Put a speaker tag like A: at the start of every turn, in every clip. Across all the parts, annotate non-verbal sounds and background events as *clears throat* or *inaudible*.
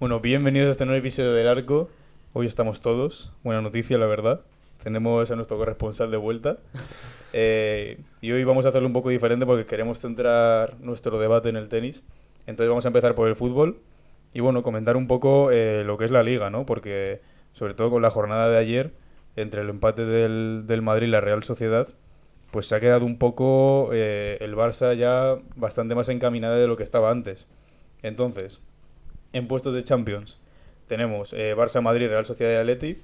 A: Bueno, bienvenidos a este nuevo episodio del Arco. Hoy estamos todos. Buena noticia, la verdad. Tenemos a nuestro corresponsal de vuelta. Eh, y hoy vamos a hacerlo un poco diferente porque queremos centrar nuestro debate en el tenis. Entonces vamos a empezar por el fútbol y bueno, comentar un poco eh, lo que es la liga, ¿no? Porque sobre todo con la jornada de ayer, entre el empate del, del Madrid y la Real Sociedad, pues se ha quedado un poco eh, el Barça ya bastante más encaminado de lo que estaba antes. Entonces, en puestos de Champions tenemos Barça, Madrid, Real Sociedad y Atleti.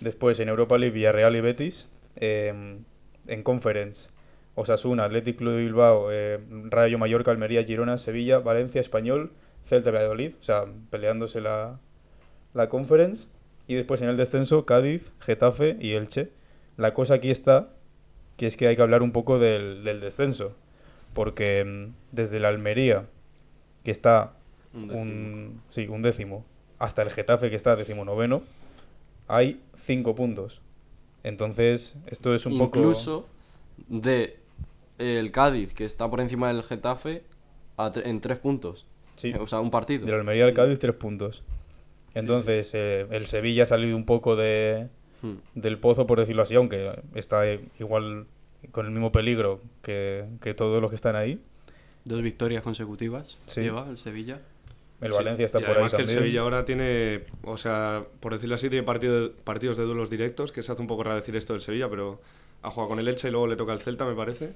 A: Después en Europa League, Villarreal y Betis. Eh, en Conference, Osasuna, Athletic Club de Bilbao, eh, Rayo Mallorca, Almería, Girona, Sevilla, Valencia, Español, Celta Valladolid. O sea, peleándose la, la Conference. Y después en el descenso, Cádiz, Getafe y Elche. La cosa aquí está, que es que hay que hablar un poco del, del descenso. Porque mm, desde la Almería, que está
B: Un décimo.
A: un, sí, un décimo, hasta el Getafe, que está decimonoveno, hay cinco puntos. Entonces, esto es un poco...
B: Incluso de el Cádiz, que está por encima del Getafe, a tre- en tres puntos.
A: Sí,
B: O sea, un partido.
A: de la Almería al Cádiz, tres puntos. Entonces, eh, el Sevilla ha salido un poco de,
B: Hmm.
A: del pozo, por decirlo así, aunque está eh, igual con el mismo peligro que, que todos los que están ahí.
C: Dos victorias consecutivas
A: Sí.
C: lleva el Sevilla.
A: El
D: Sí,
A: Valencia está
D: y
A: por ahí
D: además que el. Sevilla ahora tiene, o sea, por decirlo así, tiene partido- partidos de duelos directos, que se hace un poco raro decir esto del Sevilla, pero ha jugado con el Elche y luego le toca el Celta, me parece.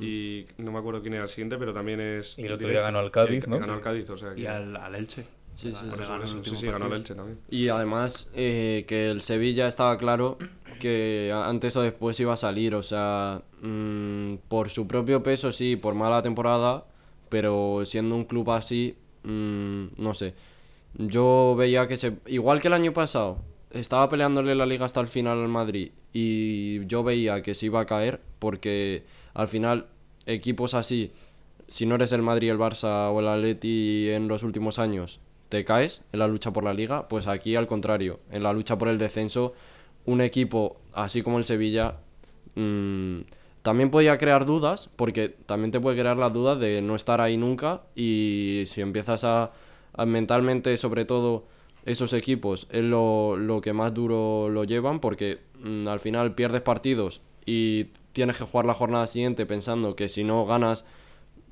D: Y no me acuerdo quién era el siguiente, pero también es.
A: Mm, Y el otro día ganó al Cádiz,
D: Y
A: ¿no?
D: Ganó al Cádiz, o sea. que-
C: Y al, al Elche.
B: Sí, sí,
D: por eso. Sí, sí, ganó el. Elche también.
B: Y además eh, que el Sevilla estaba claro que antes o después iba a salir, o sea, mm, por su propio peso sí, por mala temporada, pero siendo un club así, mm, no sé. Yo veía que se... Igual que el año pasado, estaba peleándole la liga hasta el final al Madrid y yo veía que se iba a caer porque al final equipos así, si no eres el Madrid, el Barça o el Atleti en los últimos años, te caes en la lucha por la liga, pues aquí al contrario, en la lucha por el descenso, un equipo así como el Sevilla mm, también podía crear dudas, porque también te puede crear las dudas de no estar ahí nunca y si empiezas a, mentalmente sobre todo esos equipos es lo, lo que más duro lo llevan porque mm, al final pierdes partidos y tienes que jugar la jornada siguiente pensando que si no ganas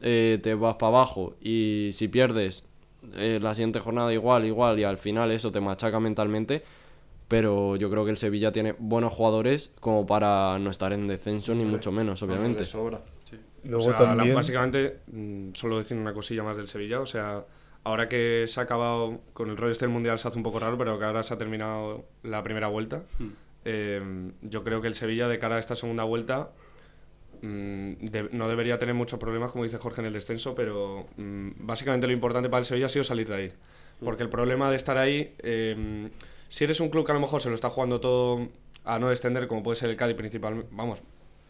B: eh, te vas para abajo y si pierdes eh, la siguiente jornada igual, igual y al final eso te machaca mentalmente. Pero yo creo que el Sevilla tiene buenos jugadores como para no estar en descenso ni mucho menos, obviamente.
D: De sobra.
A: Luego
D: o sea, la-
A: también...
D: básicamente, mm, solo decir una cosilla más del Sevilla. O sea, ahora que se ha acabado con el rollo este del Mundial se hace un poco raro, pero que ahora se ha terminado la primera vuelta. eh, yo creo que el Sevilla, de cara a esta segunda vuelta, mm, de- no debería tener muchos problemas, como dice Jorge, en el descenso, pero mm, básicamente lo importante para el Sevilla ha sido salir de ahí. Porque el problema de estar ahí, eh, si eres un club que a lo mejor se lo está jugando todo a no descender, como puede ser el Cádiz principalmente, vamos,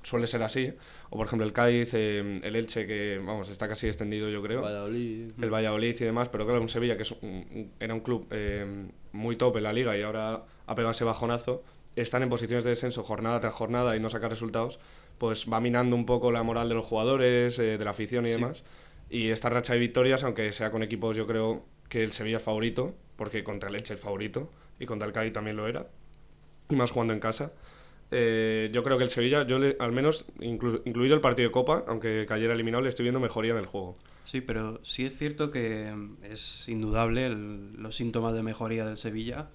D: suele ser así, o por ejemplo el Cádiz, eh, el Elche, que vamos, está casi extendido yo creo,
B: Valladolid.
D: el Valladolid y demás, pero claro, un Sevilla que es un- era un club eh, muy top en la liga y ahora ha pegado ese bajonazo, están en posiciones de descenso jornada tras jornada y no sacar resultados, pues va minando un poco la moral de los jugadores, eh, de la afición y demás. Y esta racha de victorias, aunque sea con equipos, yo creo que el Sevilla es favorito, porque contra el Elche es favorito y contra el también lo era, y más jugando en casa. Eh, yo creo que el Sevilla, yo al menos, inclu- incluido el partido de Copa, aunque cayera eliminado, le estoy viendo mejoría en el juego.
C: Sí, pero sí es cierto que mm, es indudable los síntomas de mejoría del Sevilla,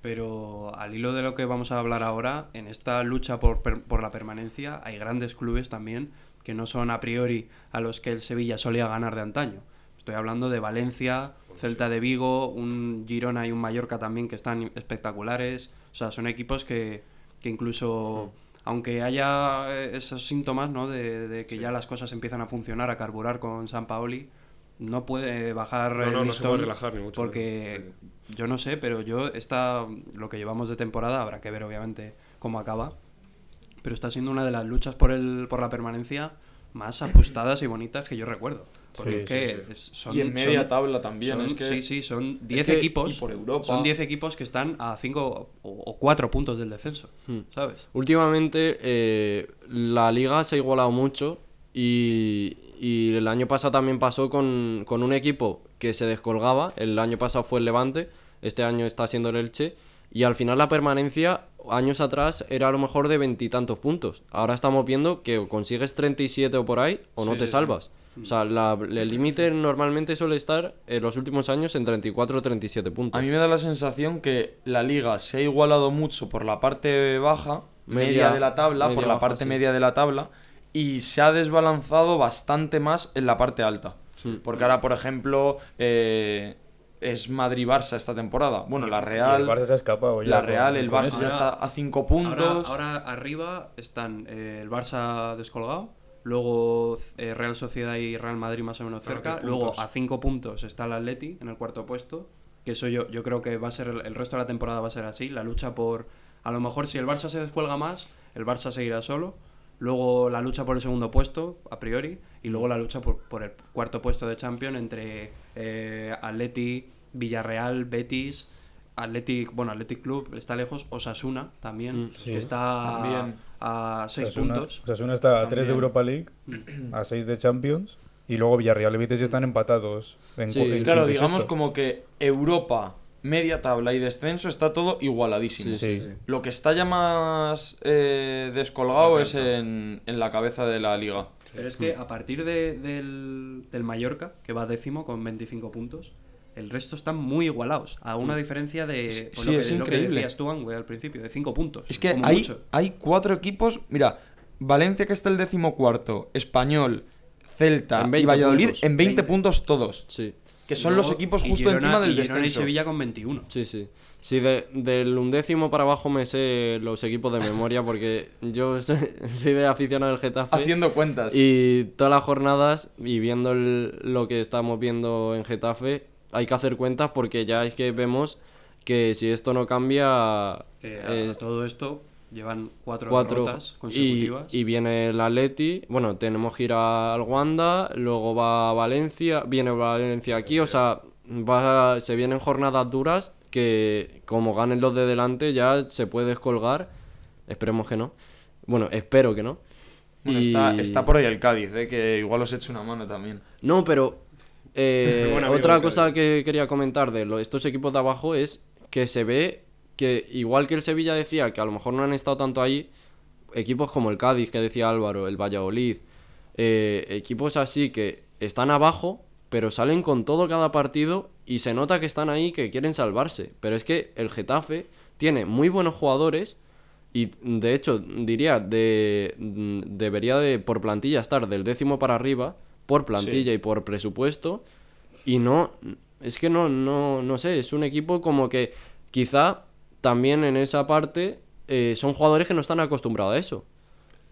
C: pero al hilo de lo que vamos a hablar ahora, en esta lucha por, por la permanencia hay grandes clubes también que no son a priori a los que el Sevilla solía ganar de antaño. Estoy hablando de Valencia, Celta de Vigo, un Girona y un Mallorca también que están espectaculares. O sea, son equipos que, que incluso, aunque haya eh, esos síntomas ¿no? de, de que ya las cosas empiezan a funcionar, a carburar con San Paoli, no puede bajar
D: No,
C: el
D: no, no se
C: listón
D: puede relajar ni mucho
C: porque yo no sé, pero yo está lo que llevamos de temporada habrá que ver obviamente cómo acaba, pero está siendo una de las luchas por el por la permanencia más ajustadas y bonitas que yo recuerdo. Porque
A: Sí,
C: es que
A: sí,
C: son.
E: Y en media
C: son-
E: tabla también,
C: son-
E: es que-
C: sí, sí, son 10
B: que-
C: equipos.
E: y por Europa.
C: Son 10 equipos que están a 5 o 4 puntos del descenso.
B: Hmm.
C: ¿Sabes?
B: Últimamente eh, la liga se ha igualado mucho y, y el año pasado también pasó con, con un equipo que se descolgaba. El año pasado fue el Levante, este año está siendo el Elche. Y al final la permanencia, años atrás, era a lo mejor de veintitantos puntos. Ahora estamos viendo que o consigues 37 o por ahí o no
C: Sí,
B: te
C: sí, sí.
B: salvas. O sea, la- el límite normalmente suele estar en los últimos años en 34 o 37 puntos.
E: A mí me da la sensación que la liga se ha igualado mucho por la parte baja, media,
B: Media-
E: de la tabla, por la
B: baja,
E: parte
B: sí.
E: media de la tabla, y se ha desbalanzado bastante más en la parte alta. Porque ahora, por ejemplo, eh, es Madrid-Barça esta temporada. Bueno, la
A: Y
E: Real.
A: el Barça se ha escapado ya
E: La Real, el Barça ya está a 5 puntos.
C: Ahora, ahora arriba están eh, el Barça descolgado, luego eh, Real Sociedad y Real Madrid más o menos cerca, luego a 5 puntos está el Atleti en el cuarto puesto, que eso yo, yo creo que va a ser el, el resto de la temporada va a ser así, la lucha por a lo mejor si el Barça se descuelga más, el Barça seguirá solo, luego la lucha por el segundo puesto a priori y luego la lucha por, por el cuarto puesto de Champions entre eh, Atleti, Villarreal, Betis, Athletic, bueno, Athletic Club está lejos, Osasuna también,
B: Mm,
A: sí.
C: que está
E: También.
C: a 6
A: Osasuna-
C: puntos.
A: Osasuna está a 3 de. Europa League, a 6 de Champions. Y luego Villarreal y Betis ya están empatados. En,
B: Sí,
A: en
E: Claro, digamos
A: sexto.
E: como que Europa, media tabla y descenso está todo igualadísimo.
B: Sí,
A: Sí.
E: Lo que está ya más eh, descolgado es en, en la cabeza de la liga.
C: Pero es que a partir de- del, del Mallorca, que va décimo con 25 puntos, el resto están muy igualados, a una diferencia de pues
E: Sí,
C: lo,
E: es
C: que, lo que decías tú, Angüe, al principio, de 5 puntos.
E: Es que
C: como
E: hay,
C: mucho.
E: hay cuatro equipos. Mira, Valencia que está el decimocuarto, Español, Celta y
B: 20
E: Valladolid
B: puntos.
E: en 20
C: 20.
E: puntos todos.
B: Sí,
E: Que son
C: Luego,
E: los equipos
C: y
E: justo
C: Girona-
E: encima del
C: y
E: descenso.
C: Sevilla con 21.
B: sí, sí. Sí, de- del undécimo para abajo me sé los equipos de memoria porque yo *laughs* soy, soy de aficionado del Getafe.
E: Haciendo cuentas.
B: Y todas las jornadas y viendo el- lo que estamos viendo en Getafe, hay que hacer cuentas porque ya es que vemos que si esto no cambia,
C: Que a,
B: es
C: todo esto llevan cuatro,
B: cuatro
C: derrotas consecutivas.
B: y viene el Atleti, bueno, tenemos que ir al Wanda, luego va a Valencia, viene Valencia aquí, o sea, va, se vienen jornadas duras que como ganen los de delante ya se puede descolgar, esperemos que no, bueno, espero que no.
E: Bueno,
B: Y-
E: está, está por ahí el Cádiz, eh, que igual os echo una mano también.
B: No, pero eh, *laughs* otra cosa que quería comentar de lo- estos equipos de abajo es que se ve que, igual que el Sevilla decía que a lo mejor no han estado tanto ahí, equipos como el Cádiz, que decía Álvaro, el Valladolid, eh, equipos así que están abajo, pero salen con todo cada partido y se nota que están ahí, que quieren salvarse. Pero es que el Getafe tiene muy buenos jugadores y de hecho diría de mm, debería de por plantilla estar del décimo para arriba, por plantilla y por presupuesto y no es que no no no sé, es un equipo como que quizá también en esa parte eh, son jugadores que no están acostumbrados a eso.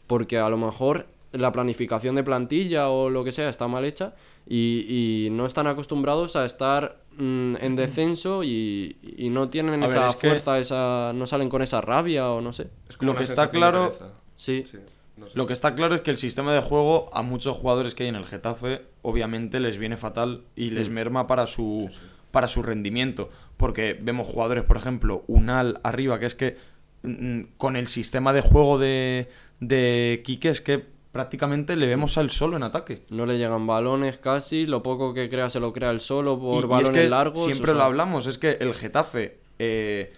B: Porque a lo mejor la planificación de plantilla o lo que sea está mal hecha y, y no están acostumbrados a estar mm, en descenso y, y no tienen
E: A ver,
B: esa
E: que-
B: fuerza, esa no salen con esa rabia o no sé.
D: Es como
E: Lo que está claro-
B: Sí,
D: no sé.
E: Lo que está claro es que el sistema de juego a muchos jugadores que hay en el Getafe obviamente les viene fatal y les merma para su, para su rendimiento. Porque vemos jugadores, por ejemplo, Unal arriba, que es que mm, con el sistema de juego de, de Quique es que prácticamente le vemos al solo en ataque.
B: no le llegan balones casi, lo poco que crea se lo crea él solo
E: Y-
B: por
E: y es
B: balones
E: que
B: largos.
E: Siempre
B: o
E: lo hablamos, es que el Getafe eh,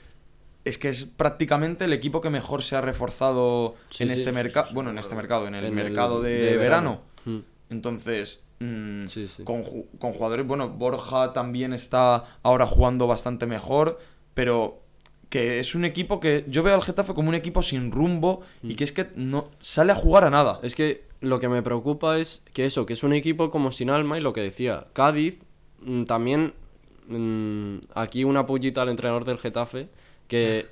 E: es que es prácticamente el equipo que mejor se ha reforzado
B: Sí,
E: en
B: sí,
E: este
B: sí,
E: mercado, bueno, en este mercado, en el
B: en el
E: mercado de,
B: de
E: verano.
B: verano. Mm.
E: Entonces, mm. Con, ju- con jugadores, bueno, Borja también está ahora jugando bastante mejor, pero que es un equipo que yo veo al Getafe como un equipo sin rumbo
B: Mm.
E: y que es que no sale a jugar a nada.
B: Es que lo que me preocupa es que eso, que es un equipo como sin alma y lo que decía, Cádiz mm, también, mm, aquí una pullita al entrenador del Getafe, que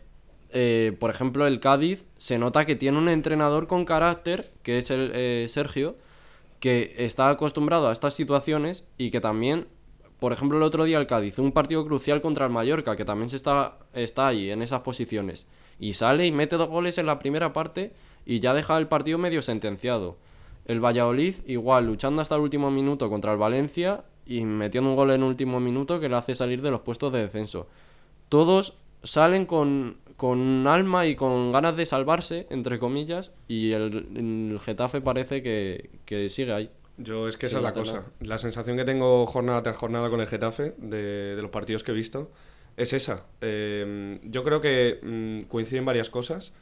B: eh, por ejemplo el Cádiz se nota que tiene un entrenador con carácter, que es el eh, Sergio, que está acostumbrado a estas situaciones y que también, por ejemplo el otro día el Cádiz, un partido crucial contra el Mallorca, que también se está, está ahí en esas posiciones, y sale y mete dos goles en la primera parte y ya deja el partido medio sentenciado. el Valladolid igual luchando hasta el último minuto contra el Valencia y metiendo un gol en último minuto que le hace salir de los puestos de descenso. Todos salen con, con alma y con ganas de salvarse, entre comillas, y el, el Getafe parece que, que sigue ahí.
D: Yo es que esa es la cosa. La sensación que tengo jornada tras jornada con el Getafe, de, de los partidos que he visto, es esa. Eh, yo creo que mm, coinciden varias cosas.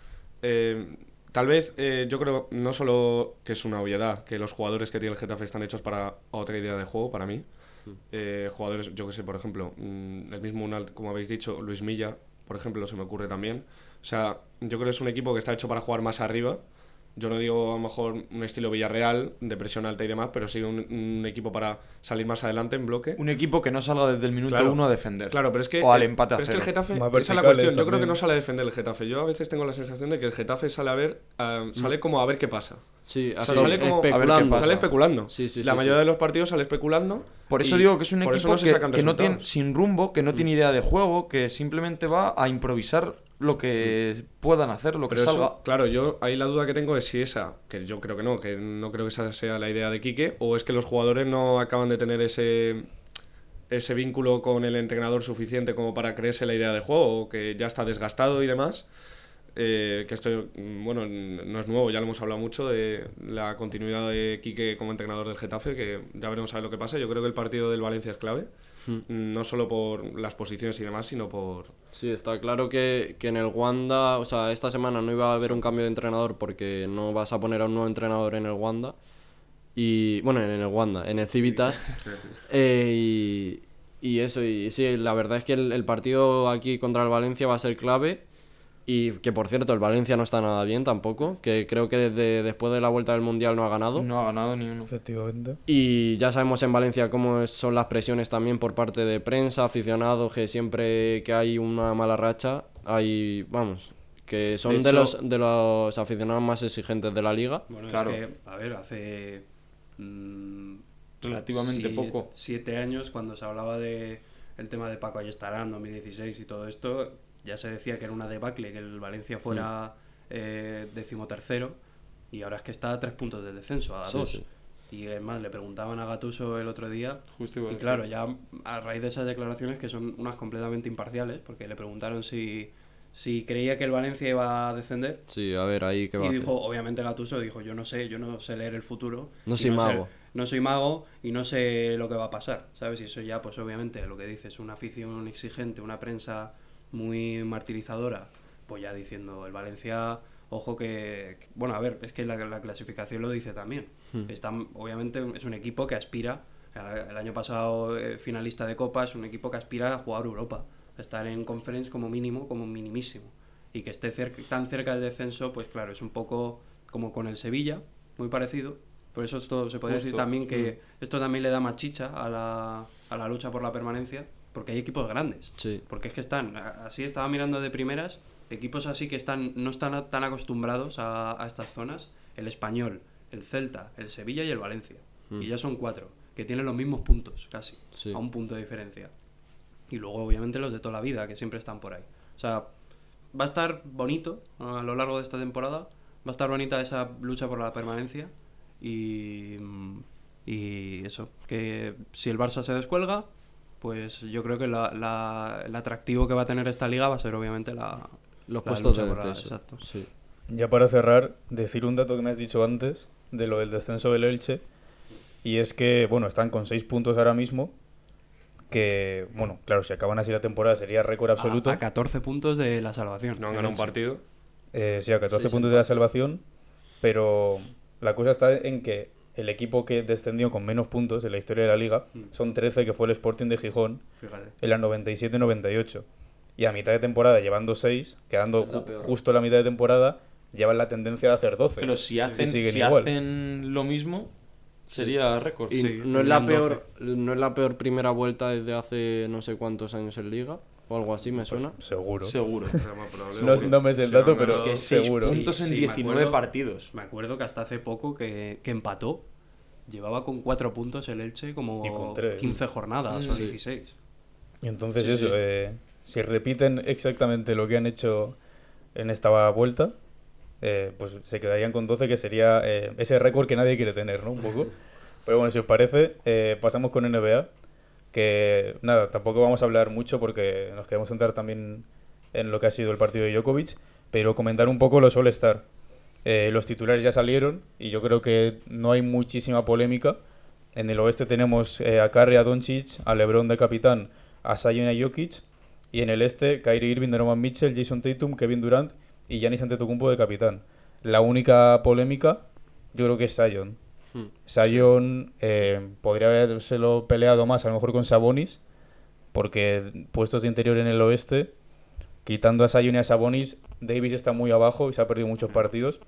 D: Eh, tal vez eh, yo creo no solo que es una obviedad, que los jugadores que tiene el Getafe están hechos para otra idea de juego, para mí. Eh, jugadores, yo que sé, por ejemplo, mm, el mismo como habéis dicho, Luis Milla, por ejemplo, se me ocurre también. O sea, yo creo que es un equipo que está hecho para jugar más arriba. Yo no digo a lo mejor un estilo Villarreal, de presión alta y demás, pero sí un, un equipo para salir más adelante en bloque.
E: Un equipo que no salga desde el minuto
D: Claro.
E: uno a defender.
D: Claro, pero es que.
E: O al empate a
D: es que el. Getafe.
A: Más
D: Esa es la cuestión. Yo creo que no sale a defender el Getafe. Yo a veces tengo la sensación de que el Getafe sale a ver. ah, sale como a ver qué pasa.
B: Sí,
D: O sea, sale como- a ver qué
B: especulando.
E: pasa.
D: Sale especulando.
B: Sí, sí,
D: la
B: sí,
D: mayoría
B: sí.
D: de los partidos sale especulando.
E: Por eso digo que es un equipo
D: no se
E: que, que no tiene sin rumbo, que no
D: Mm.
E: tiene idea de juego, que simplemente va a improvisar lo que puedan hacer, lo que salga.
D: eso, claro, yo ahí la duda que tengo es si esa, que yo creo que no, que no creo que esa sea la idea de Quique, o es que los jugadores no acaban de tener ese ese vínculo con el entrenador suficiente como para creerse la idea de juego, o que ya está desgastado y demás. Eh, que esto, mm, bueno, no es nuevo, ya lo hemos hablado mucho de la continuidad de Quique como entrenador del Getafe, que ya veremos a ver lo que pasa. Yo creo que el partido del Valencia es clave, no solo por las posiciones y demás, sino por,
B: Sí, está claro que, que en el Wanda, o sea, esta semana no iba a haber un cambio de entrenador porque no vas a poner a un nuevo entrenador en el Wanda. Y, bueno, en el Wanda, en el Civitas. *laughs* Eh, y, y eso, y sí, la verdad es que el, el partido aquí contra el Valencia va a ser clave. Y que por cierto, el Valencia no está nada bien tampoco, que creo que desde después de la vuelta del Mundial no ha ganado.
E: No ha ganado ni uno.
A: Efectivamente.
B: Y ya sabemos en Valencia cómo son las presiones también por parte de prensa, aficionados, que siempre que hay una mala racha, hay, vamos, que son de,
D: hecho-
B: los, de los aficionados más exigentes de la liga.
C: Bueno,
E: Claro.
C: es que, a ver, hace. mm,
E: Relativamente
C: sie-
E: poco.
C: Siete años, cuando se hablaba de el tema de Paco Ayestarán, 2016 y todo esto, ya se decía que era una debacle que el Valencia fuera eh, decimotercero y ahora es que está a tres puntos de descenso, a
B: Sí,
C: dos.
B: sí.
C: Y es más, le preguntaban a Gatuso el otro día
E: Justo
C: y
E: decir.
C: claro, ya a raíz de esas declaraciones que son unas completamente imparciales, porque le preguntaron si, si creía que el Valencia iba a descender
B: Sí, a ver, ahí qué va
C: y dijo, obviamente Gatuso dijo, yo no sé, yo no sé leer el futuro.
B: No soy
C: sé-
B: mago.
C: no soy mago y no sé lo que va a pasar, ¿sabes? Y eso ya, pues obviamente, lo que dice es una afición exigente, una prensa muy martirizadora, pues ya diciendo, el Valencia, ojo que... que- Bueno, a ver, es que la, la clasificación lo dice también.
B: Hmm.
C: Está, obviamente es un equipo que aspira, el año pasado eh, finalista de Copa, es un equipo que aspira a jugar Europa, a estar en conference como mínimo, como minimísimo. Y que esté tan cerca del descenso, pues claro, es un poco como con el Sevilla, muy parecido. Por eso esto se podría decir
E: Justo.
C: también que esto también le da más chicha a la, a la lucha por la permanencia, porque hay equipos grandes.
B: Sí.
C: Porque es que están, así estaba mirando de primeras, equipos así que están no están tan acostumbrados a, a estas zonas, el Español, el Celta, el Sevilla y el Valencia.
B: Mm.
C: Y ya son cuatro, que tienen los mismos puntos, casi,
B: Sí.
C: a un punto de diferencia. Y luego, obviamente, los de toda la vida, que siempre están por ahí. O sea, va a estar bonito a lo largo de esta temporada, va a estar bonita esa lucha por la permanencia. Y, y eso, que si el Barça se descuelga, pues yo creo que la- la- el atractivo que va a tener esta liga va a ser obviamente la,
B: Los
C: la
B: puestos de descenso.
C: exacto.
B: Sí.
A: Ya para cerrar, decir un dato que me has dicho antes de lo del descenso del Elche. Y es que, bueno, están con 6 puntos ahora mismo. Que, bueno, claro, si acaban así la temporada sería récord absoluto.
C: A, a 14 puntos de la salvación.
D: no han ganado un partido.
A: Eh, sí, a 14
C: Sí,
A: puntos
C: sí.
A: de la salvación. Pero la cosa está en que el equipo que descendió con menos puntos en la historia de la liga
C: Mm.
A: son 13, que fue el Sporting de Gijón
C: Fíjate.
A: en la 97-98. Y a mitad de temporada, llevando 6, quedando
B: la
A: justo la mitad de temporada, llevan la tendencia de hacer 12.
E: Pero si hacen, si hacen lo mismo, sería récord.
B: Y
C: Sí,
B: no, es la
C: tendrían
B: peor, no es la peor primera vuelta desde hace no sé cuántos años en Liga, o algo así me suena.
A: Seguro.
E: Seguro. *laughs*
A: No, no me sé el dato, pero
D: ganado-
E: que seis
A: seguro.
E: puntos
C: Sí,
E: en
C: sí, me
E: 19
C: acuerdo.
E: partidos.
C: Me acuerdo que hasta hace poco que, que empató. Llevaba con 4 puntos el Elche como
A: Y con tres.
C: 15 jornadas o
E: Sí.
C: 16.
A: Y entonces
B: Sí,
A: eso,
B: sí.
A: eh, si repiten exactamente lo que han hecho en esta vuelta, eh, pues se quedarían con 12, que sería eh, ese récord que nadie quiere tener, ¿no? Un poco. *laughs* Pero bueno, si os parece, eh, pasamos con NBA, que nada, tampoco vamos a hablar mucho porque nos queremos centrar también en lo que ha sido el partido de Djokovic, pero comentar un poco los All-Star. Eh, los titulares ya salieron y yo creo que no hay muchísima polémica. En el oeste tenemos eh, a Curry, a Doncic, a LeBron de capitán, a Zion y a Jokic. Y en el este, Kyrie Irving, Donovan Mitchell, Jason Tatum, Kevin Durant y Giannis Antetokounmpo de capitán. La única polémica, yo creo que es Zion.
B: Hmm.
A: Zion eh, podría habérselo peleado más, a lo mejor con Sabonis, porque puestos de interior en el oeste, quitando a Zion y a Sabonis, Davis está muy abajo y se ha perdido muchos partidos.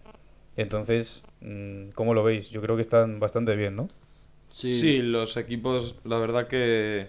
A: Entonces, mm, ¿cómo lo veis? Yo creo que están bastante bien, ¿no?
B: Sí,
E: Sí, los equipos, la verdad que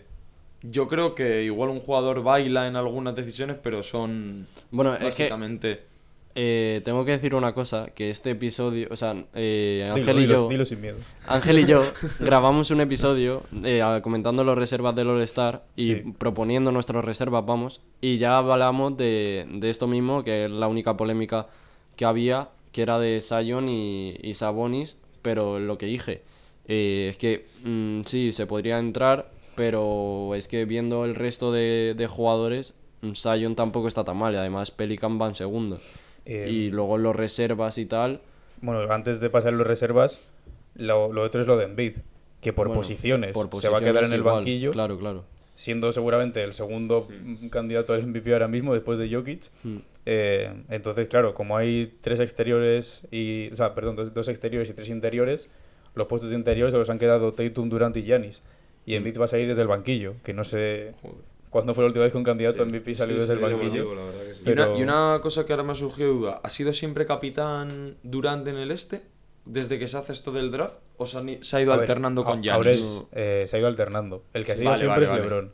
E: yo creo que igual un jugador baila en algunas decisiones, pero son
B: Bueno, es que
E: básicamente...
B: eh, tengo que decir una cosa, que este episodio, o sea, eh,
A: Dilo,
B: Ángel y
A: dilo-
B: yo...
A: dilo sin miedo.
B: Ángel y yo *laughs* grabamos un episodio eh, comentando los reservas del All-Star y
A: Sí.
B: proponiendo nuestras reservas, vamos. Y ya hablamos de, de esto mismo, que es la única polémica que había, que era de Sion y, y Sabonis. Pero lo que dije, eh, es que mm, sí, se podría entrar, pero es que viendo el resto de, de jugadores, mm, Sion tampoco está tan mal. Y además Pelican va en segundo.
A: Eh,
B: y luego los reservas y tal.
A: Bueno, antes de pasar los reservas, lo, lo otro es lo de Embiid, que por
B: bueno,
A: posiciones
B: por
A: se va a quedar en el
B: igual,
A: banquillo,
B: Claro, claro.
A: siendo seguramente el segundo mm, candidato al MVP ahora mismo después de Jokic.
B: Mm.
A: Eh, entonces, claro, como hay tres exteriores y, o sea, perdón, dos, dos exteriores y tres interiores, los puestos de interiores se los han quedado Tatum, Durant y Giannis.
B: Mm.
A: Y Embiid va a salir desde el banquillo, que no sé
D: Joder.
A: Cuándo fue la última vez que un candidato a MVP salió
D: Sí,
A: desde
D: sí,
A: el
D: sí,
A: banquillo.
E: Y, una,
A: Pero-
E: y una cosa que ahora me ha surgido duda, ¿ha sido siempre capitán Durant en el este? ¿Desde que se hace esto del draft? ¿O se, han i- se ha ido
A: A
E: alternando con Giannis?
A: Ahora es, eh, se ha ido alternando. El que ha sido
E: Vale,
A: siempre
E: vale,
A: es
E: vale.
A: LeBron.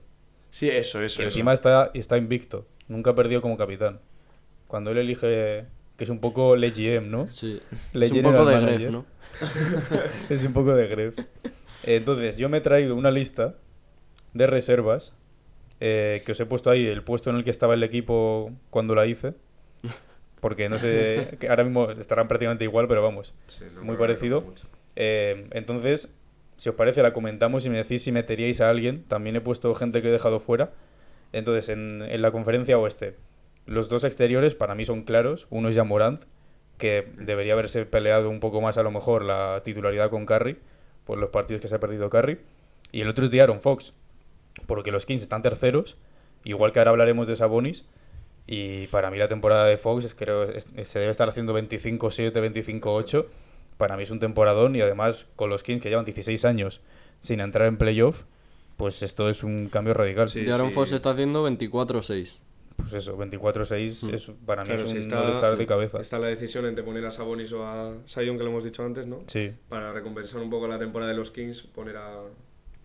E: Sí, eso, eso,
A: Y
E: eso.
A: encima está, está invicto. Nunca ha perdido como capitán. Cuando él elige, que es un poco le GM, ¿no?
B: Sí.
A: Le
B: es un poco de
A: Manager.
B: Gref, ¿no? *laughs*
A: es un poco de gref. Entonces, yo me he traído una lista de reservas eh, que os he puesto ahí el puesto en el que estaba el equipo cuando la hice. Porque no sé, *laughs* que ahora mismo estarán prácticamente igual, pero vamos,
D: Sí, no
A: muy parecido. Eh, entonces, si os parece, la comentamos y me decís si meteríais a alguien. También he puesto gente que he dejado fuera. Entonces, en, en la conferencia oeste, los dos exteriores para mí son claros. Uno es ya Morant, que debería haberse peleado un poco más a lo mejor la titularidad con Curry, por los partidos que se ha perdido Curry. Y el otro es Aaron Fox, porque los Kings están terceros, igual que ahora hablaremos de Sabonis. Y para mí la temporada de Fox es, creo es- se debe estar haciendo 25-7, 25-8. Para mí es un temporadón y además con los Kings que llevan 16 años sin entrar en playoff, pues esto es un cambio radical.
D: Sí,
B: de Aaron
D: sí.
B: Fox está haciendo 24-6.
A: Pues eso, 24-6 es, para mí
D: Claro,
A: es
D: si está,
A: All-Star de cabeza.
D: está la decisión entre poner a Sabonis o a Sion, que lo hemos dicho antes, ¿no?
A: Sí.
D: Para recompensar un poco la temporada de los Kings, poner a,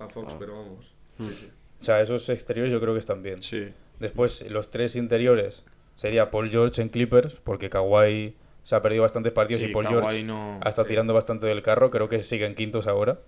D: a Fox,
A: Ah.
D: pero vamos.
A: Hmm.
D: Sí, sí.
A: O sea, esos exteriores yo creo que están bien.
E: Sí.
A: Después, los tres interiores sería Paul George en Clippers, porque Kawhi se ha perdido bastantes partidos
E: Sí,
A: y Paul
E: Kawhi
A: George
E: no-
A: ha estado tirando bastante del carro. Creo que siguen quintos ahora.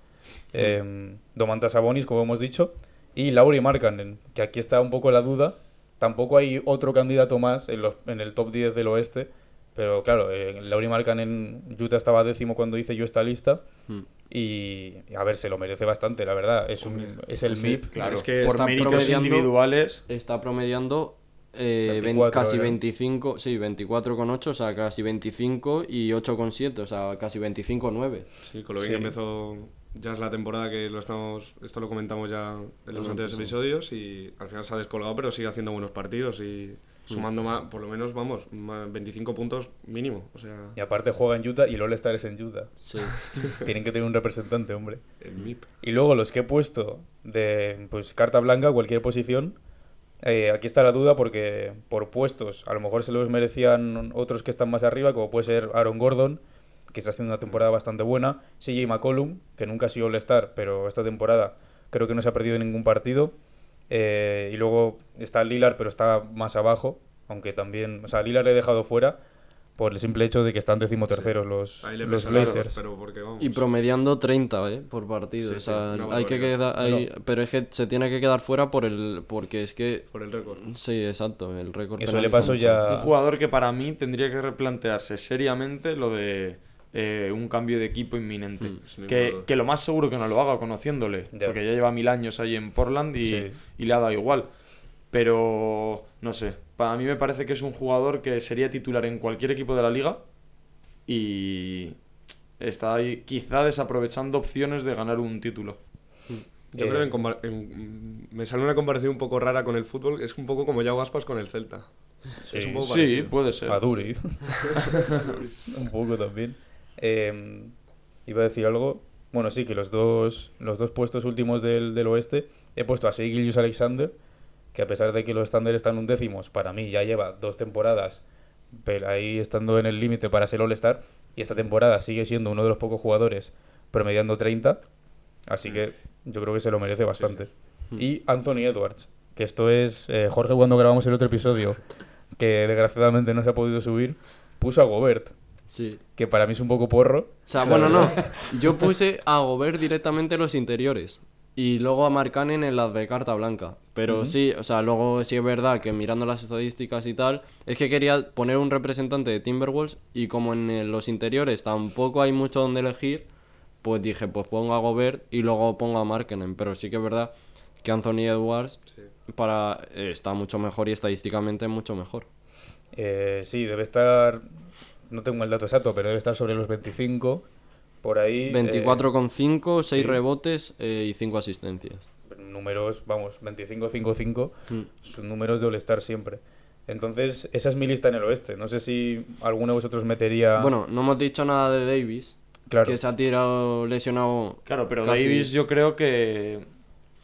A: Eh, Domantas Sabonis, como hemos dicho. Y Lauri Markkanen, que aquí está un poco la duda. Tampoco hay otro candidato más en, los, en el top 10 del oeste. Pero claro, eh, Lauri Markkanen, Utah estaba décimo cuando hice yo esta lista.
B: Mm.
A: Y a ver, se lo merece bastante, la verdad. Es, un, es el
B: Es que-
A: MIP.
E: Claro,
D: Es que
E: por
B: está
E: méritos
B: promediando-
E: individuales.
B: Está promediando eh, ven-
A: 24
B: casi
A: era.
B: 25, sí, 24,8, o sea, casi 25 y 8,7, o sea, casi 25,9.
D: Sí, con lo bien
A: Sí.
D: que empezó ya es la temporada que lo estamos, esto lo comentamos ya en los anteriores
B: sí.
D: episodios y al final se ha descolgado pero sigue haciendo buenos partidos y sumando más, por lo menos vamos, más 25 puntos mínimo, o sea,
A: Y aparte juega en Utah y el All-Star es en Utah.
B: Sí. *laughs*
A: Tienen que tener un representante, hombre.
D: el MIP.
A: Y luego los que he puesto de pues carta blanca, cualquier posición. eh, aquí está la duda porque por puestos a lo mejor se los merecían otros que están más arriba, como puede ser Aaron Gordon, que está haciendo una temporada bastante buena. CJ McCollum, que nunca ha sido All-Star, pero esta temporada creo que no se ha perdido ningún partido. Eh, y luego está Lillard, pero está más abajo, aunque también, o sea, Lillard le he dejado fuera, por el simple hecho de que están decimoterceros los,
D: Ahí le
A: los Blazers.
D: pero porque vamos.
B: Y promediando 30 ¿eh? por partido.
D: Sí,
B: o
D: sí,
B: sea, hay que quedar, hay- pero es que se tiene que quedar fuera por el porque es que
D: Por el récord.
B: sí, exacto, el récord.
A: Eso le pasó ya...
E: Un jugador que para mí tendría que replantearse seriamente lo de eh, un cambio de equipo inminente.
B: Mm,
E: que, que lo más seguro que no lo haga conociéndole, porque ya lleva mil años ahí en Portland y,
A: Sí.
E: y le ha dado igual. Pero no sé, para mí me parece que es un jugador que sería titular en cualquier equipo de la liga y está ahí quizá desaprovechando opciones de ganar un título.
D: Yo
A: Eh,
D: creo que en me sale una comparación un poco rara con el fútbol. Es un poco como Yago Aspas con el Celta.
A: Sí,
D: es un poco
E: Sí, puede ser.
A: a Duri. *laughs* un poco también. Eh, iba a decir algo. Bueno, sí, que los dos, los dos puestos últimos del, del oeste he puesto a Shea Gilgeous Alexander, que a pesar de que los Thunder están undécimos, para mí ya lleva dos temporadas pero ahí estando en el límite para ser All-Star. Y esta temporada sigue siendo uno de los pocos jugadores promediando 30. Así que yo creo que se lo merece bastante. Y Anthony Edwards, que esto es eh, Jorge cuando grabamos el otro episodio, que desgraciadamente no se ha podido subir, puso a Gobert,
B: Sí.
A: que para mí es un poco porro.
B: O sea, bueno, no. *laughs* Yo puse a Gobert directamente los interiores. Y luego a Marcanen en las de carta blanca. Pero sí, o sea, luego sí es verdad que mirando las estadísticas y tal, es que quería poner un representante de Timberwolves y como en los interiores tampoco hay mucho donde elegir, pues dije, pues pongo a Gobert y luego pongo a Markkanen. Pero sí que es verdad que Anthony Edwards para eh, está mucho mejor y estadísticamente mucho mejor.
A: Eh, sí, debe estar, no tengo el dato exacto, pero debe estar sobre los 25, por ahí. eh,
B: 24,5, 6
A: sí.
B: rebotes eh, y 5 asistencias.
A: números, vamos, 25-5-5,
B: Mm.
A: son números de All-Star siempre. Entonces, esa es mi lista en el oeste. No sé si alguno de vosotros metería...
B: Bueno, no hemos dicho nada de Davis,
A: claro.
B: que se ha tirado lesionado.
E: Claro, pero
B: casi-
E: Davis yo creo que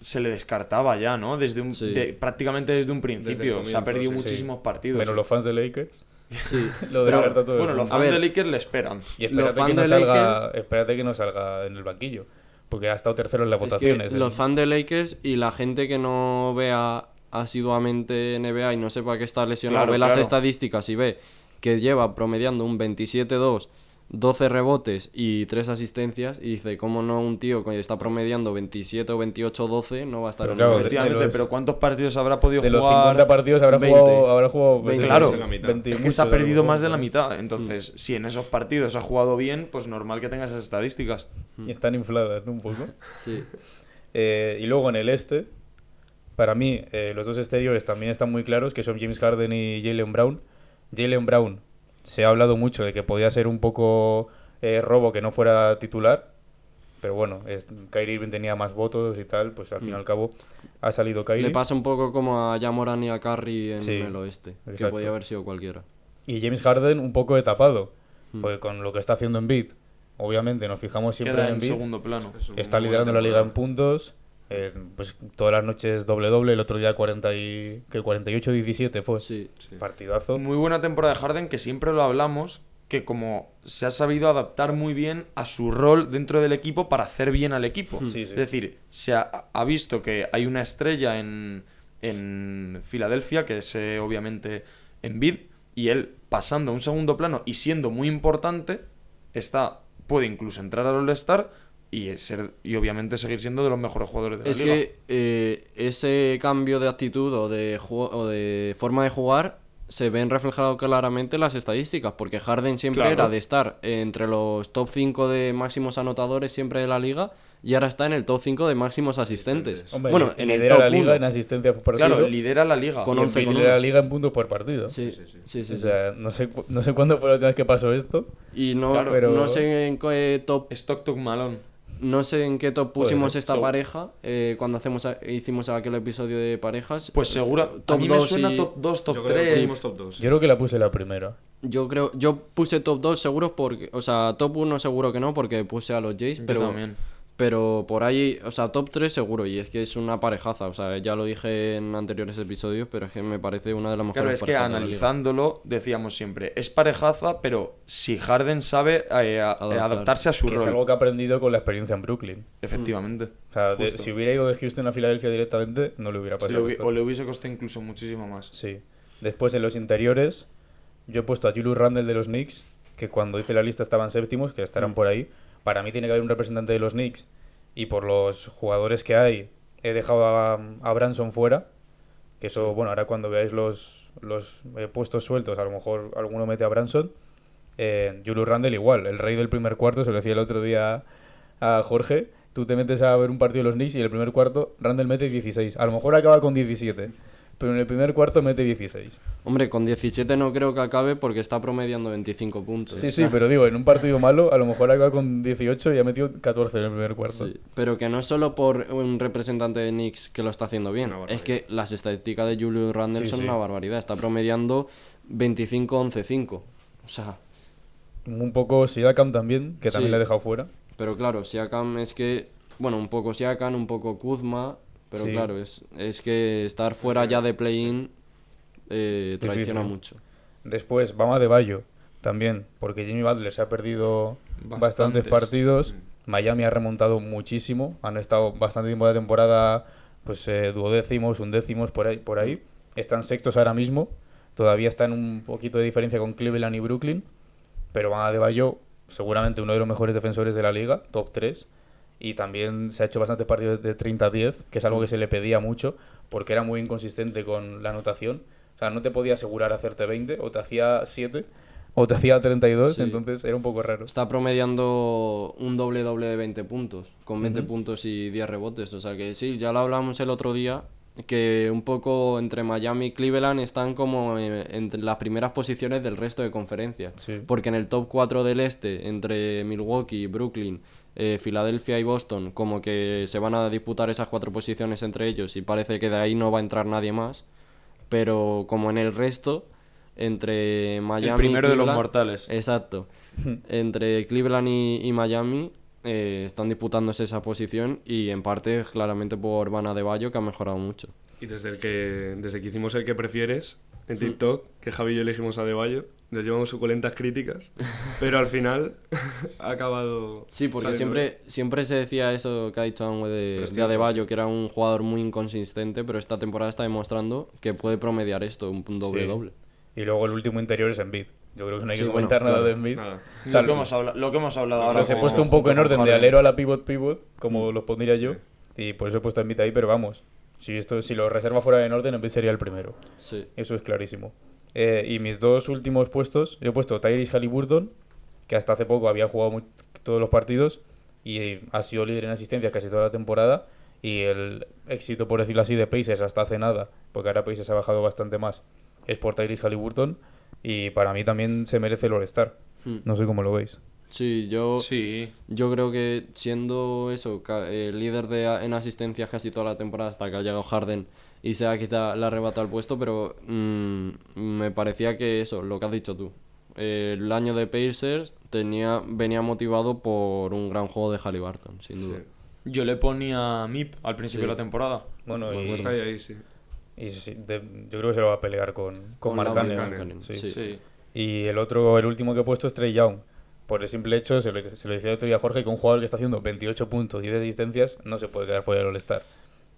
E: se le descartaba ya, ¿no? Desde un,
B: Sí.
E: de- prácticamente desde un principio. se ha perdido
D: sí.
E: muchísimos partidos.
A: Menos los fans de Lakers.
B: Sí. *laughs*
A: Lo
B: Pero,
A: descarta todo
E: bueno, los fans
B: ver.
E: de Lakers le esperan.
A: Y espérate que, no
B: de
A: salga,
B: Lakers-
A: espérate que no salga en el banquillo. Porque ha estado tercero en las
B: Es
A: votaciones. ¿eh?
B: los fans de Lakers y la gente que no vea asiduamente NBA y no sepa que está lesionado,
E: Claro,
B: ve las estadísticas y ve que lleva promediando un 27-2, 12 rebotes y 3 asistencias y dice, ¿cómo no un tío que está promediando 27 o 28-12 no va a estar
A: Pero
B: en
A: claro,
E: Efectivamente,
A: los-
E: pero ¿cuántos partidos habrá podido
A: de los
E: jugar?
A: 50 partidos habrá
B: 20.
A: jugado, habrá jugado
B: 20.
E: Claro,
D: la mitad.
A: 20 y
E: Es que se ha perdido más de la mitad. Entonces, si en esos partidos ha jugado bien, pues normal que tenga esas estadísticas.
A: Y están infladas, ¿no? Un poco. *laughs*
B: Sí.
A: Eh, y luego en el este, para mí, eh, los dos exteriores también están muy claros, que son James Harden y Jalen Brown. Jalen Brown, se ha hablado mucho de que podía ser un poco eh, robo que no fuera titular, pero bueno, es, Kyrie Irving tenía más votos y tal, pues al fin y al cabo ha salido Kyrie.
B: Le pasa un poco como a Jamoran y a Curry en
A: Sí,
B: el oeste, que podía haber sido cualquiera.
A: Y James Harden un poco de tapado,
B: Mm.
A: porque con lo que está haciendo en Embiid, obviamente nos fijamos siempre
E: Queda
A: en
E: en
A: Embiid.
E: segundo plano.
A: Está liderando la liga en puntos. Eh, pues todas las noches doble doble. El otro día 40 y, que 48-17 fue.
B: Sí.
A: Partidazo.
E: Muy buena temporada de Harden, que siempre lo hablamos, que como se ha sabido adaptar muy bien a su rol dentro del equipo para hacer bien al equipo.
A: Sí, sí.
E: Es decir, se ha, ha visto que hay una estrella en, en Filadelfia, que es eh, obviamente Embiid, y él pasando a un segundo plano y siendo muy importante, está puede incluso entrar al All-Star y, ser, y obviamente seguir siendo de los mejores jugadores de la
B: Es
E: liga.
B: que eh, ese cambio de actitud o de, ju- o de forma de jugar se ven reflejado claramente en las estadísticas, porque Harden siempre
E: Claro.
B: era de estar entre los top 5 de máximos anotadores siempre de la liga y ahora está en el top 5 de máximos asistentes.
A: Hombre,
B: bueno, en el
A: lidera
B: top
A: la liga en asistencia por partido.
E: Claro, lidera la liga.
B: Con
A: y
B: once
A: Embiid
B: con
A: lidera
B: uno.
A: la liga en puntos por partido.
B: Sí,
D: Sí, sí, sí.
B: sí, sí,
A: o
B: sí.
A: sea, no sé, cu- no sé cuándo fue la última vez que pasó esto.
B: Y no,
E: Claro,
A: pero-
B: no sé en qué top
E: Stockton Malone.
B: No sé en qué top pusimos
A: ser,
B: esta
E: seguro.
B: pareja eh, cuando hacemos a- hicimos aquel episodio de parejas.
E: Pues seguro. A
B: Top
E: mí me
B: dos
E: suena
B: y-
E: top 2, top
D: Yo creo que
E: 3.
D: pusimos top 2.
A: Yo creo que la puse la primera.
B: Yo creo, yo puse top 2 seguro porque, o sea, top 1 seguro que no porque puse a los Jays,
E: Yo
B: pero
E: también.
B: Pero por ahí, o sea, top 3 seguro y es que es una parejaza, o sea, ya lo dije en anteriores episodios, pero es que me parece una de las mejores
E: Claro, es que
B: de
E: analizándolo, decíamos siempre, es parejaza, pero si Harden sabe eh, a-
B: Adaptarse.
E: adaptarse a su
A: Que es
E: rol.
A: algo que ha aprendido con la experiencia en Brooklyn.
E: Efectivamente.
A: O sea, de- si hubiera ido de Houston a Filadelfia directamente, no le hubiera
E: Si
A: pasado
E: le hubi-
A: esto.
E: o le hubiese costado incluso muchísimo más.
A: Sí. Después en los interiores, yo he puesto a Julius Randle de los Knicks, que cuando hice la lista estaban séptimos, que estarán
B: Mm.
A: por ahí. Para mí tiene que haber un representante de los Knicks y por los jugadores que hay he dejado a, a Branson fuera, que eso, bueno, ahora cuando veáis los, los eh, puestos sueltos, a lo mejor alguno mete a Branson. Eh, Julius Randle igual, el rey del primer cuarto, se lo decía el otro día a Jorge, tú te metes a ver un partido de los Knicks y en el primer cuarto Randle mete 16. A lo mejor acaba con 17, pero en el primer cuarto mete 16.
B: Hombre, con 17 no creo que acabe porque está promediando 25 puntos.
A: Sí, sí, pero digo, en un partido malo a lo mejor acaba con 18 y ha metido 14 en el primer cuarto.
B: Sí, pero que no es solo por un representante de Knicks que lo está haciendo bien, es que las estadísticas de Julius Randle
A: Sí,
B: son
A: sí.
B: una barbaridad. Está promediando 25-11-5. O sea,
A: Un poco Siakam también, que también
B: Sí.
A: le he dejado fuera.
B: pero claro, Siakam es que, bueno, un poco Siakam, un poco Kuzma, pero
A: Sí.
B: claro, es, es que estar fuera ya de play-in eh, traiciona mucho.
A: Después, Bama de Bayo también, porque Jimmy Butler se ha perdido bastantes,
E: Bastantes.
A: partidos.
D: Mm.
A: Miami ha remontado muchísimo. Han estado bastante tiempo de temporada, pues eh, duodécimos, undécimos, por ahí, por ahí. Están sextos ahora mismo. Todavía están un poquito de diferencia con Cleveland y Brooklyn. Pero Bama de Bayo, seguramente uno de los mejores defensores de la liga, top 3. Y también se ha hecho bastantes partidos de 30-10, que es algo que se le pedía mucho, porque era muy inconsistente con la anotación. O sea, no te podía asegurar hacerte 20, o te hacía 7, o te hacía 32,
B: Sí.
A: entonces era un poco raro.
B: Está promediando un doble doble de 20 puntos, con 20
A: Ujú.
B: puntos y 10 rebotes. O sea que sí, ya lo hablamos el otro día, que un poco entre Miami y Cleveland están como eh, entre las primeras posiciones del resto de conferencias.
A: Sí.
B: Porque en el top 4 del este, entre Milwaukee, Brooklyn, eh, Filadelfia y Boston, como que se van a disputar esas cuatro posiciones entre ellos y parece que de ahí no va a entrar nadie más. Pero como en el resto, entre Miami
E: El primero de los
B: Cleveland-
E: mortales.
B: Exacto. *laughs* Entre Cleveland y, y Miami eh, están disputándose esa posición y en parte claramente por Vana de Bayo que ha mejorado mucho.
D: Y desde el que desde que hicimos el que prefieres en TikTok, que Javi y yo elegimos a De Bayo, nos llevamos suculentas críticas, pero al final *laughs* ha acabado.
B: Sí, porque siempre, siempre se decía eso que ha dicho Anwe de, de Adebayo, que era un jugador muy inconsistente, pero esta temporada está demostrando que puede promediar esto, un doble-doble.
A: Y luego el último interior es Embiid. Yo creo que no hay
B: Sí,
A: que
B: bueno,
A: comentar nada de Embiid.
D: Nada.
A: O sea,
E: lo, que hemos habla- lo que hemos hablado ahora.
A: los he puesto un poco en orden de alero a la pivot pivot, como
B: Mm.
A: los pondría yo. Y por eso he puesto a Embiid ahí, pero vamos. Si esto si lo reserva fuera en orden, Embiid sería el primero.
B: Sí.
A: Eso es clarísimo. Eh, y mis dos últimos puestos, yo he puesto Tyrese Halliburton, que hasta hace poco había jugado muy- todos los partidos y ha sido líder en asistencia casi toda la temporada. Y el éxito, por decirlo así, de Pacers hasta hace nada, porque ahora Pacers ha bajado bastante más, es por Tyrese Halliburton. Y para mí también se merece el All-Star.
B: Hmm.
A: No sé cómo lo veis.
B: Sí, yo,
E: Sí.
B: yo creo que siendo eso, ca- el líder de, en asistencias casi toda la temporada hasta que ha llegado Harden y se ha quitado, le ha arrebatado el puesto, pero mm, me parecía que eso, lo que has dicho tú, eh, el año de Pacers tenía, venía motivado por un gran juego de Halliburton, sin duda.
D: Sí.
E: Yo le ponía MIP al principio
B: Sí.
E: de la temporada.
A: Bueno, y,
D: Pues está ahí, ahí, sí.
A: y sí, de- yo creo que se lo va a pelear con, con,
B: Con
A: Mark
B: Lauri
A: Cannon.
B: Markkanen,
A: Sí.
B: sí.
E: Sí.
A: Y el otro, el último que he puesto es Trey Young. Por el simple hecho, se lo, se lo decía el otro día a Jorge, que un jugador que está haciendo 28 puntos y 10 asistencias no se puede quedar fuera del All-Star.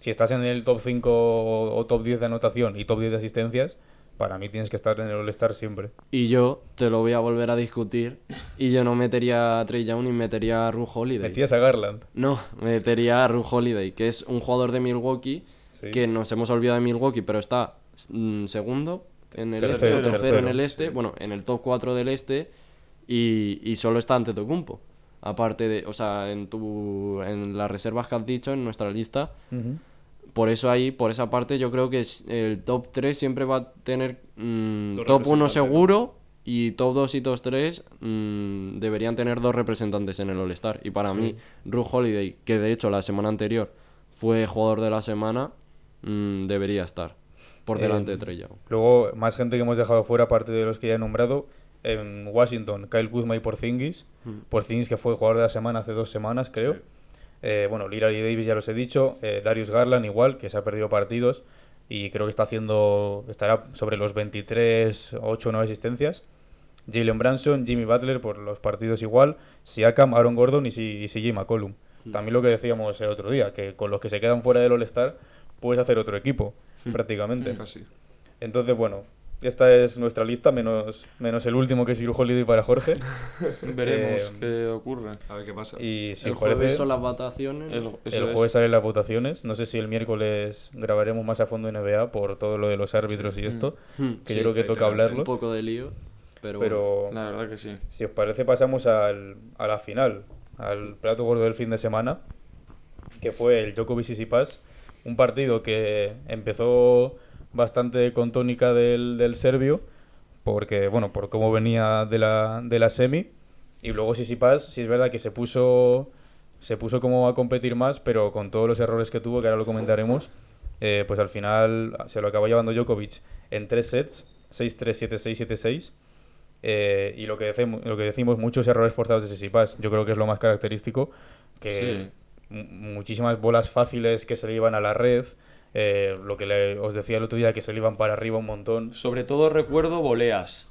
A: Si estás en el top 5 o, o top 10 de anotación y top 10 de asistencias, para mí tienes que estar en el All-Star siempre.
B: Y yo te lo voy a volver a discutir y yo no metería a Trey Young ni metería a Ru Holiday.
A: Metías a Garland.
B: No, metería a Ru Holiday, que es un jugador de Milwaukee
A: Sí.
B: que nos hemos olvidado de Milwaukee, pero está mm, segundo en el este,
A: Tercero,
B: tercero,
A: tercero,
B: en el este, bueno, en el top 4 del este y, y solo está ante Tocumpo. Aparte de, o sea, en tu en las reservas que has dicho en nuestra lista, por eso ahí, por esa parte yo creo que es- el top 3 siempre va a tener mm, top 1
D: representantes, ¿no?
B: seguro y top 2 y top 3 mm, deberían tener dos representantes en el All-Star. Y para mí, Ru Holiday, que de hecho la semana anterior fue jugador de la semana, mm, debería estar por
A: Eh,
B: delante de Trey Young.
A: Luego, más gente que hemos dejado fuera, aparte de los que ya he nombrado. En Washington, Kyle Kuzma y Porzingis. Porzingis, que fue jugador de la semana hace dos semanas, creo.
D: Sí.
A: Eh, bueno, Lillard y Davis ya los he dicho. Eh, Darius Garland igual, que se ha perdido partidos. Y creo que está haciendo. Estará sobre los 23, 8 o 9 asistencias. Jalen Branson, Jimmy Butler por los partidos igual. Siakam, Aaron Gordon y, CJ McCollum. También lo que decíamos el otro día, que con los que se quedan fuera del All-Star puedes hacer otro equipo, prácticamente.
D: Casi.
A: Entonces, bueno, esta es nuestra lista, menos, menos el último que es Iru Holiday para Jorge. *laughs*
E: Veremos
A: Eh,
E: qué ocurre.
D: A ver qué pasa.
A: Y si
B: el jueves
A: parece,
B: son las votaciones.
E: El,
A: jueves salen las votaciones. No sé si el miércoles grabaremos más a fondo NBA por todo lo de los árbitros y esto,
B: Hmm,
A: que
B: sí,
A: yo creo que toca
D: tenemos
B: un
A: hablarlo.
B: poco de lío. Pero, bueno.
E: La verdad que sí.
A: si os parece pasamos al, a la final, al plato gordo del fin de semana, que fue el Djokovic Tsitsipas, un partido que empezó bastante con tónica del, del serbio, porque bueno, por cómo venía de la, de la semi, y luego Tsitsipas, sí es verdad que se puso se puso como a competir más, pero con todos los errores que tuvo, que ahora lo comentaremos, eh, pues al final se lo acabó llevando Djokovic en tres sets, 6-3, 7-6, 7-6. Eh, y lo que, decimos, lo que decimos, muchos errores forzados de Tsitsipas, yo creo que es lo más característico, que
E: Sí.
A: muchísimas bolas fáciles que se le iban a la red, eh, lo que le- os decía el otro día, que se le iban para arriba un montón.
E: Sobre todo recuerdo voleas.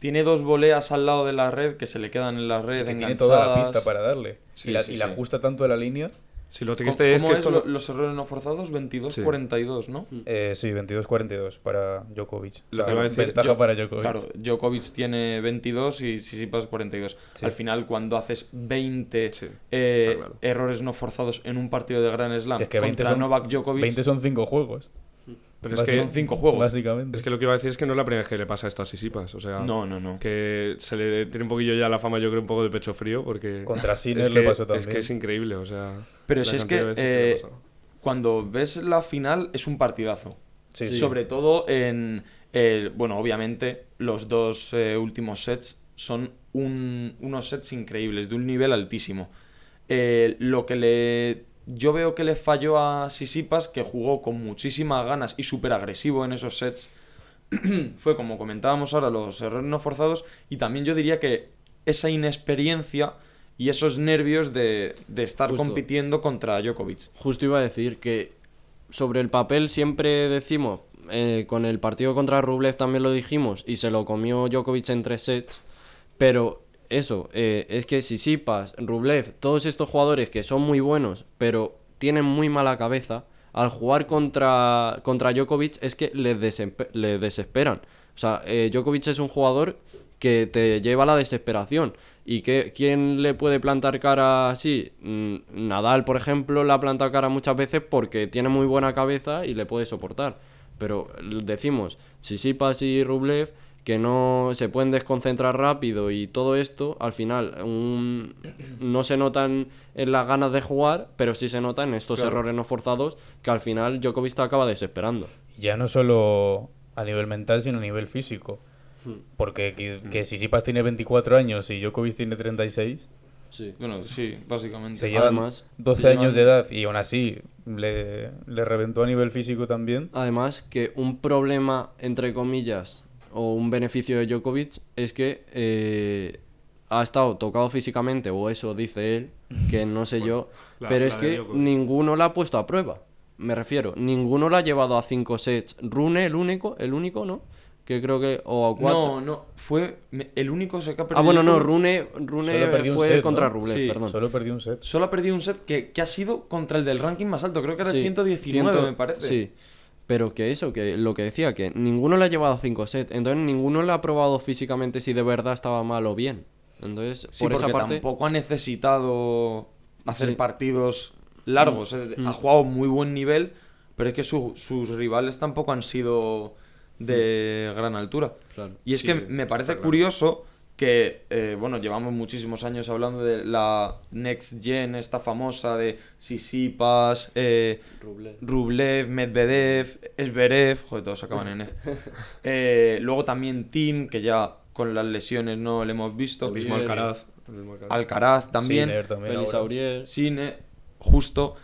E: Tiene dos voleas al lado de la red que se le quedan en la red
A: que tiene toda la pista para darle.
E: Sí,
A: y la,
E: sí,
A: y la ajusta tanto de la línea.
D: Si lo
E: ¿Cómo,
D: triste es
E: cómo
D: que
E: es
D: esto
E: lo-
D: lo,
E: los errores no forzados? 22-42, ¿no?
A: Eh, sí, 22-42 para Djokovic. O
D: Lo
A: sea,
D: que iba a decir,
A: ventaja
E: Yo-
A: para Djokovic.
E: Claro, Djokovic tiene 22 y Tsitsipas 42.
A: Sí.
E: Al final, cuando haces 20
D: Sí,
E: eh,
D: claro.
E: errores no forzados en un partido de Grand Slam
A: Es que 20
E: contra
A: son,
E: Novak Djokovic,
A: 20 son 5 juegos.
D: Pero es que,
E: son 5 juegos.
A: Básicamente.
D: es que lo que iba a decir es que no es la primera vez que le pasa esto a Sisipas. O sea,
E: No, no, no.
D: que se le tiene un poquillo ya la fama, yo creo, un poco de pecho frío. Porque
A: Contra Sinner
D: es
A: le
D: que,
A: pasó
D: Es
A: también.
D: que es increíble, o sea.
E: Pero si es que, eh, cuando ves la final es un partidazo.
A: Sí, sí.
E: Sobre todo en. el- bueno, obviamente, los dos eh, últimos sets son un- unos sets increíbles, de un nivel altísimo. Eh, lo que le. Yo veo que le falló a Sisipas, que jugó con muchísimas ganas y súper agresivo en esos sets. *clears throat* Fue como comentábamos ahora, los errores no forzados. Y también yo diría que esa inexperiencia y esos nervios de, de estar
B: Justo.
E: compitiendo contra Djokovic.
B: Justo iba a decir que sobre el papel siempre decimos, eh, con el partido contra Rublev también lo dijimos, y se lo comió Djokovic en tres sets, pero eso, eh, es que Sisipas, Rublev, todos estos jugadores que son muy buenos, pero tienen muy mala cabeza, al jugar contra, contra Djokovic es que le, desempe- le desesperan. O sea, eh, Djokovic es un jugador que te lleva a la desesperación. ¿Y que, quién le puede plantar cara así? Mm, Nadal, por ejemplo, le ha plantado cara muchas veces porque tiene muy buena cabeza y le puede soportar. Pero decimos, Sisipas y Rublev, que no se pueden desconcentrar rápido y todo esto, al final un- no se notan en las ganas de jugar, pero sí se notan en estos
E: Claro.
B: errores no forzados que al final Djokovic te acaba desesperando.
A: Ya no solo a nivel mental, sino a nivel físico. Porque que, que Tsitsipas tiene 24 años y Djokovic tiene 36,
B: Sí.
E: Bueno, sí, básicamente.
A: se llevan
B: Además,
A: 12
B: se
A: años de
B: llevan-
A: edad y aún así le, le reventó a nivel físico también.
B: Además, que un problema, entre comillas, o un beneficio de Djokovic es que eh, ha estado tocado físicamente, o eso dice él, que no sé *laughs* yo,
D: la-
B: pero
D: la
B: es que
D: Djokovic.
B: ninguno la ha puesto a prueba. Me refiero, ninguno la ha llevado a 5 sets. Rune, el único, el único, ¿no? Que creo que. O a 4.
E: No, no, fue me- el único set que ha perdido.
B: ah, bueno, no. Rune, Rune fue
A: set,
B: contra
A: ¿no?
B: Rublev,
E: Sí,
B: perdón.
A: Solo perdió un set.
E: Solo ha perdido un set que, que ha sido contra el del ranking más alto, creo que era el
B: Sí,
E: 119,
B: ciento-
E: me parece.
B: Sí. Pero que eso, que lo que decía, que ninguno le ha llevado a 5 sets. Entonces ninguno le ha probado físicamente si de verdad estaba mal o bien. Entonces,
E: Sí,
B: por esa
E: porque
B: parte.
E: tampoco ha necesitado hacer
B: Sí.
E: partidos largos. eh,
B: Mm.
E: Ha jugado muy buen nivel, pero es que su- sus rivales tampoco han sido de gran altura.
B: Claro.
E: Y es
D: Sí,
E: que me parece curioso que, eh, bueno, llevamos muchísimos años hablando de la Next Gen, esta famosa de Sisipas, eh,
B: Rublev.
E: Rublev, Medvedev, Esberev, joder, todos acaban en E. *laughs* Eh, luego también Tim, que ya con las lesiones no le hemos visto.
D: El mismo
B: Sí.
D: Alcaraz. Alcaraz.
E: También.
A: Sinner también
B: Félix
A: ahora.
B: Aurier.
E: Cine, justo.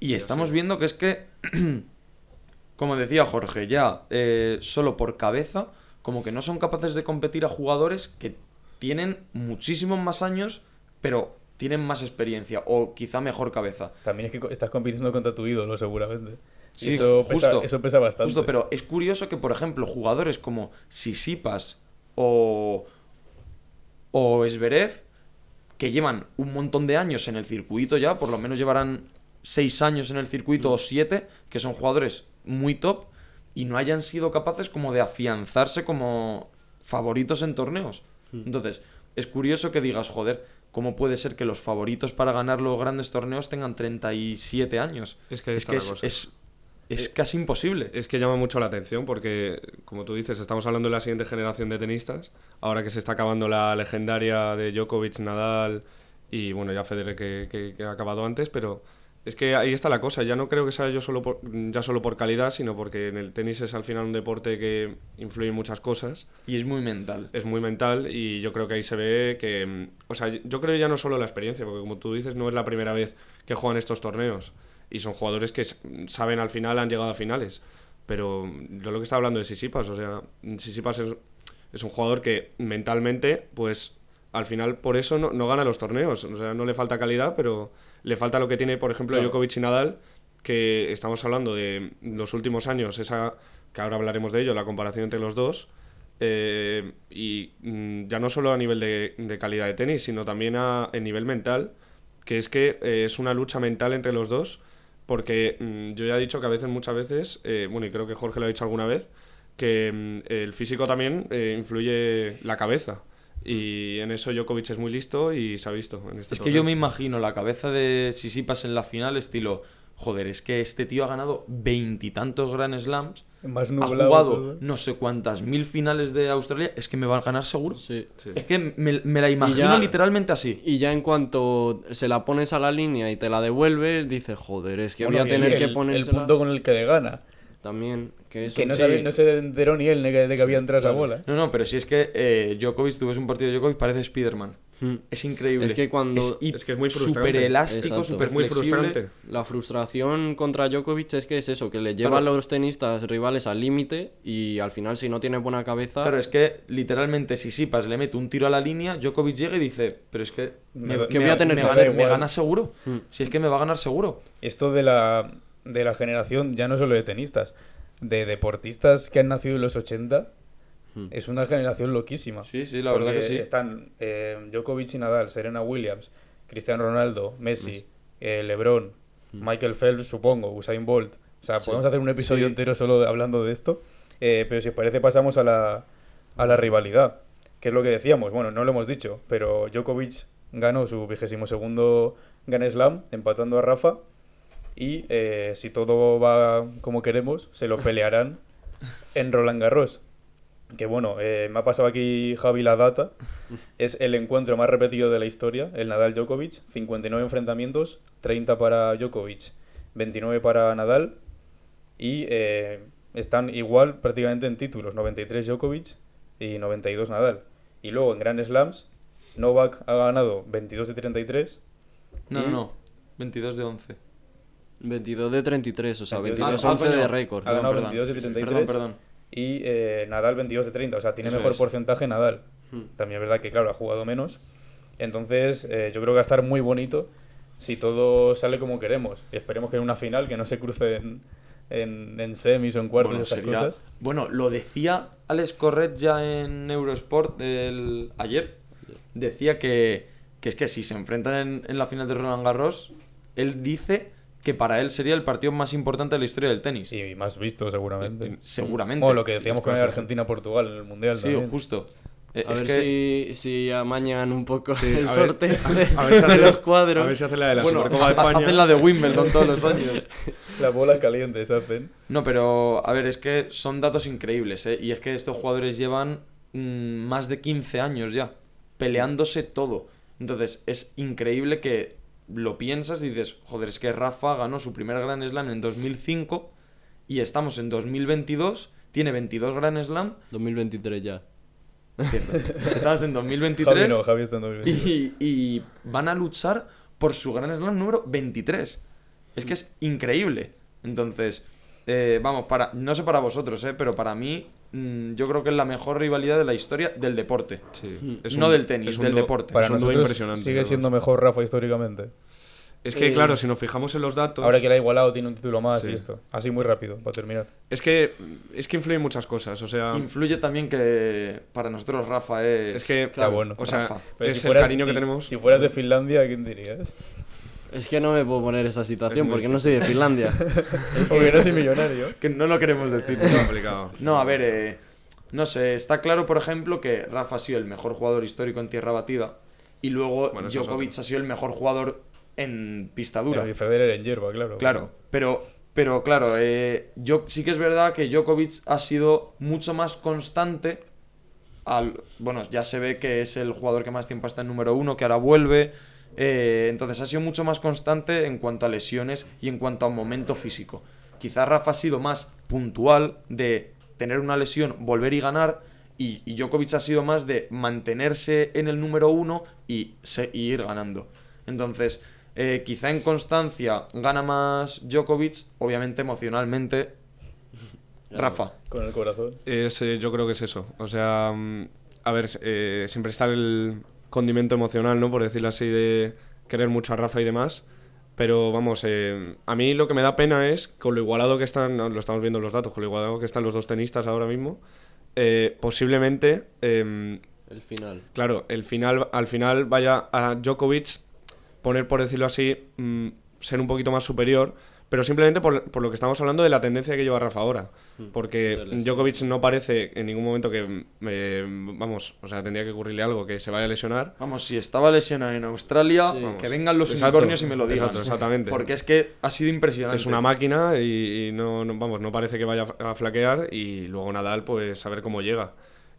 E: Y estamos viendo que es que, *clears throat* como decía Jorge, ya eh, solo por cabeza, como que no son capaces de competir a jugadores que tienen muchísimos más años, pero tienen más experiencia o quizá mejor cabeza.
A: También es que estás compitiendo contra tu ídolo, seguramente.
E: Sí,
A: eso, pesa,
E: justo.
A: eso pesa bastante.
E: Justo, pero es curioso que, por ejemplo, jugadores como Sisipas o, o Esberev, que llevan un montón de años en el circuito ya, por lo menos llevarán seis años en el circuito o siete, que son jugadores muy top, y no hayan sido capaces como de afianzarse como favoritos en torneos. Entonces, es curioso que digas, joder, ¿cómo puede ser que los favoritos para ganar los grandes torneos tengan 37 años?
D: Es que
E: es, que es, es- es casi imposible.
D: Es que llama mucho la atención porque, como tú dices, estamos hablando de la siguiente generación de tenistas. Ahora que se está acabando la legendaria de Djokovic, Nadal y, bueno, ya Federer que, que- que ha acabado antes, pero es que ahí está la cosa. Ya no creo que sea yo solo por, ya solo por calidad, sino porque en el tenis es al final un deporte que influye en muchas cosas.
E: Y es muy mental.
D: Es muy mental y yo creo que ahí se ve que... O sea, yo creo ya no solo la experiencia, porque como tú dices, no es la primera vez que juegan estos torneos. Y son jugadores que saben al final, han llegado a finales. Pero yo lo que estaba hablando de Sisipas, o sea, Sisipas es, es un jugador que mentalmente, pues al final por eso no, no gana los torneos. O sea, no le falta calidad, pero le falta lo que tiene, por ejemplo,
E: Claro.
D: Djokovic y Nadal, que estamos hablando de los últimos años, esa que ahora hablaremos de ello, la comparación entre los dos. eh, y mm, ya no solo a nivel de, de calidad de tenis, sino también a, nivel mental, que es que eh, es una lucha mental entre los dos, porque mm, yo ya he dicho que a veces, muchas veces, eh, bueno, y creo que Jorge lo ha dicho alguna vez, que mm, el físico también eh, influye la cabeza. Y en eso Djokovic es muy listo y se ha visto en este
E: Es que yo me imagino la cabeza de Sisipas en la final, estilo, joder, es que este tío ha ganado veintitantos Grand Slams,
A: Más
E: ha jugado
A: todo.
E: no sé cuántas mil finales de Australia, es que me va a ganar seguro.
B: Sí.
D: Sí.
E: Es que me, me la imagino
B: ya-
E: literalmente así.
B: Y ya en cuanto se la pones a la línea y te la devuelve, dices, joder, es que
A: Bueno,
B: voy a tener
A: el-
B: que
A: El
B: ponérsela
A: punto con el que le gana.
B: también. Que, eso
A: Que no,
B: sí.
A: sabe- no se enteró ni él de que, de que había entrado esa bola.
E: No, no, pero si es que eh, Djokovic, tú ves un partido de Djokovic, parece Spider-Man.
B: Hmm.
E: Es increíble.
B: Es que cuando-
E: hi-
D: Es que es muy frustrante.
E: Súper elástico, súper
D: Es muy frustrante.
B: La frustración contra Djokovic es que es eso, que le lleva
E: Claro.
B: a los tenistas rivales al límite y al final si no tiene buena cabeza...
E: Claro, es que literalmente si Sipas le mete un tiro a la línea, Djokovic llega y dice, pero es que me,
A: Me-
B: que voy a tener
E: me
B: que
E: gana, me
A: igual".
E: gana seguro.
B: Hmm.
E: Si es que me va a ganar seguro.
A: Esto de la, de la generación, ya no solo de tenistas, de deportistas que han nacido en los 80,
B: Hmm.
A: es una generación loquísima.
E: Sí, sí, la verdad
A: Porque
E: que sí.
A: Están eh, Djokovic y Nadal, Serena Williams, Cristiano Ronaldo, Messi, eh, LeBron, Michael Phelps, supongo, Usain Bolt. O sea, podemos hacer un episodio
E: Sí.
A: entero solo hablando de esto. Eh, pero si os parece, pasamos a la, a la rivalidad. Que es lo que decíamos. Bueno, no lo hemos dicho, pero Djokovic ganó su vigésimo segundo Grand Slam, empatando a Rafa. Y eh, si todo va como queremos, se lo pelearán en Roland Garros. Que bueno, eh, me ha pasado aquí Javi la data. Es el encuentro más repetido de la historia, el Nadal Djokovic. 59 enfrentamientos, 30 para Djokovic, 29 para Nadal. Y eh, están igual prácticamente en títulos, 93 Djokovic y 92 Nadal. Y luego en Grand Slams, Novak ha ganado 22 de 33.
E: No,
A: Y-
E: no, no. 22 de 11.
B: 22 de 33, o sea,
A: 22
B: 22
E: Ah,
B: 11
E: coño.
B: de récord.
A: Ha ganado
E: perdón.
A: 22 de 33.
E: Perdón, perdón.
A: Y eh, Nadal 22 de 30. O sea, tiene
E: Eso
A: mejor
E: es.
A: porcentaje Nadal.
B: Hmm.
A: También es verdad que, claro, ha jugado menos. Entonces, eh, yo creo que va a estar muy bonito si todo sale como queremos. Y esperemos que en una final, que no se cruce en, en, semis o en cuartos
E: Bueno,
A: estas
E: sería-
A: cosas.
E: bueno, lo decía Alex Corret ya en Eurosport del... ayer. Decía que, que es que si se enfrentan en, en la final de Roland Garros, él dice que para él sería el partido más importante de la historia del tenis.
A: Y más visto, seguramente.
E: Seguramente.
A: O lo que decíamos con Argentina-Portugal en el Mundial
E: Sí,
A: también.
E: justo. Eh,
B: A
E: es
B: ver
E: que...
B: si, si amañan un poco
D: Sí,
B: el
D: a ver-
B: sorteo de,
D: a ver si
B: de los cuadros.
D: A ver si hace la de la
E: Bueno,
D: Supercopa de España.
E: hacen la de Wimbledon todos los *laughs* años.
A: Las bolas calientes hacen.
E: No, pero a ver, es que son datos increíbles, ¿eh? Y es que estos jugadores llevan mm, más de 15 años ya, peleándose todo. Entonces, es increíble que lo piensas y dices, joder, es que Rafa ganó su primer Grand Slam en 2005 y estamos en 2022, tiene 22 Grand Slam,
B: 2023 ya.
E: cierto, *laughs* estamos en 2023
A: Javi no, Javi está en 2023.
E: y, y van a luchar por su Grand Slam número 23. Es que es increíble. Entonces, eh, vamos, para no sé para vosotros, eh, pero para mí mm, yo creo que es la mejor rivalidad de la historia del deporte.
D: Sí, es
E: No
D: un-
E: del tenis,
D: es un
E: del deporte.
A: Para
D: es un dúo
A: nosotros
D: impresionante,
A: sigue
D: además.
A: siendo mejor Rafa históricamente.
D: Es que,
B: Eh,
D: claro, si nos fijamos en los datos.
A: Ahora que la ha igualado, tiene un título más
D: Sí.
A: y esto. Así muy rápido, para terminar.
D: Es que, es que influyen muchas cosas. O sea,
E: Influye también que para nosotros Rafa es...
D: es que.
A: Está bueno.
D: O sea,
E: Rafa.
A: Pero
D: es
A: si
D: el cariño
A: si-
D: que tenemos.
A: Si fueras de Finlandia, ¿quién dirías?
B: Es que no me puedo poner esa situación porque no soy de Finlandia. *laughs*
A: Porque no soy millonario.
E: Que no lo queremos decir.
D: Complicado.
E: No, a ver, eh, no sé, está claro, por ejemplo, que Rafa ha sido el mejor jugador histórico en tierra batida y luego
D: Bueno,
E: Djokovic ha sido el mejor jugador en pista dura.
A: Y Federer en hierba, claro.
E: Claro, pero, pero claro, eh, yo, sí que es verdad que Djokovic ha sido mucho más constante. Al, bueno, ya se ve que es el jugador que más tiempo está en número uno, que ahora vuelve. Eh, entonces ha sido mucho más constante en cuanto a lesiones y en cuanto a momento físico. Quizás Rafa ha sido más puntual de tener una lesión, volver y ganar. Y, y Djokovic ha sido más de mantenerse en el número uno y, se- y ir ganando. Entonces, eh, quizá en constancia gana más Djokovic, obviamente emocionalmente. *laughs* Rafa.
A: Con el corazón.
D: Es, eh, yo creo que es eso. O sea, mm, a ver, eh, siempre está el condimento emocional, ¿no? Por decirlo así, de querer mucho a Rafa y demás. Pero vamos, eh, a mí lo que me da pena es con lo igualado que están, lo estamos viendo en los datos, con lo igualado que están los dos tenistas ahora mismo, eh, posiblemente, em,
B: El final.
D: claro, el final, al final vaya a Djokovic poner, por decirlo así, mm, ser un poquito más superior, pero simplemente por, por lo que estamos hablando de la tendencia que lleva Rafa ahora. Porque
B: de lesión.
D: Djokovic no parece en ningún momento que, eh, vamos, o sea, tendría que ocurrirle algo, que se vaya a lesionar.
E: Vamos, si estaba lesionado en Australia,
B: Sí.
E: que vengan los
D: Exacto,
E: unicornios y me lo digan.
D: exacto, exactamente.
E: Porque es que ha sido impresionante.
D: Es una máquina y, y no, no- vamos, no parece que vaya a flaquear y luego Nadal, pues a ver cómo llega.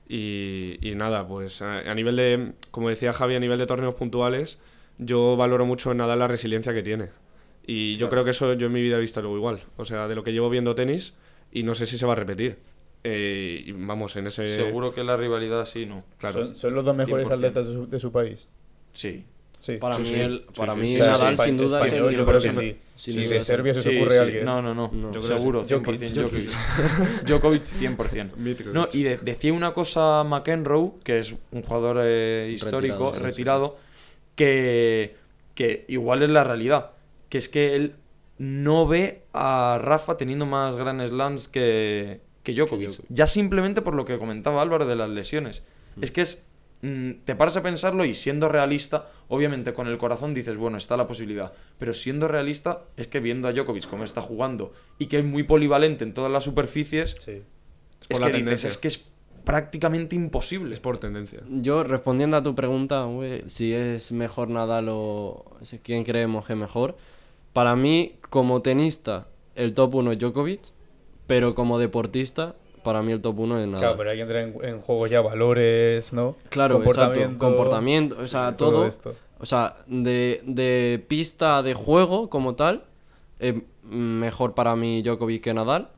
D: Y, y nada, pues a, a nivel de, como decía Javi, a nivel de torneos puntuales, yo valoro mucho en Nadal la resiliencia que tiene. Y yo creo que eso yo en mi vida he visto algo igual. O sea, de lo que llevo viendo tenis y no sé si se va a repetir. Eh, y vamos, en ese...
E: Seguro que la rivalidad sí, ¿no?
D: Claro.
A: Son, son los dos mejores
E: 100%.
A: atletas de su, de su país.
E: Sí.
A: Sí.
B: Para
E: Sí,
B: mí,
E: sí.
B: el, para
E: sí,
B: mí Nadal sin duda es el
A: yo creo que
E: 100%.
A: sí.
B: Sin
A: Si de. Serbia se ocurre
E: sí.
A: alguien.
E: No, no, no.
B: No.
D: Yo creo que
E: Seguro,
D: sí.
E: 100%
A: Jokic.
E: Djokovic. Djokovic *laughs* 100%.
D: Mítico.
E: No, y de- decía una cosa McEnroe, que es un jugador eh, histórico,
B: Retirado, sí,
E: retirado, que, que igual es la realidad. Que es que él no ve a Rafa teniendo más Grand Slams que, que Djokovic.
B: Djokovic.
E: Ya simplemente por lo que comentaba Álvaro de las lesiones. Es que es. mm, Te paras a pensarlo y siendo realista, obviamente con el corazón dices, bueno, está la posibilidad. Pero siendo realista, es que viendo a Djokovic cómo está jugando y que es muy polivalente en todas las superficies,
A: Sí.
E: es que dices, es que es prácticamente imposible.
D: Es por tendencia.
B: Yo respondiendo a tu pregunta, si es mejor Nadal o quién creemos que es mejor, para mí como tenista el top 1 es Djokovic, pero como deportista para mí el top 1 es Nadal.
A: Claro, pero hay que entrar en, en juego ya valores, ¿no?
B: Claro, exacto. Comportamiento, o sea,
A: todo
B: todo.
A: esto.
B: O sea, de, de pista de juego como tal, es mejor para mí Djokovic que Nadal.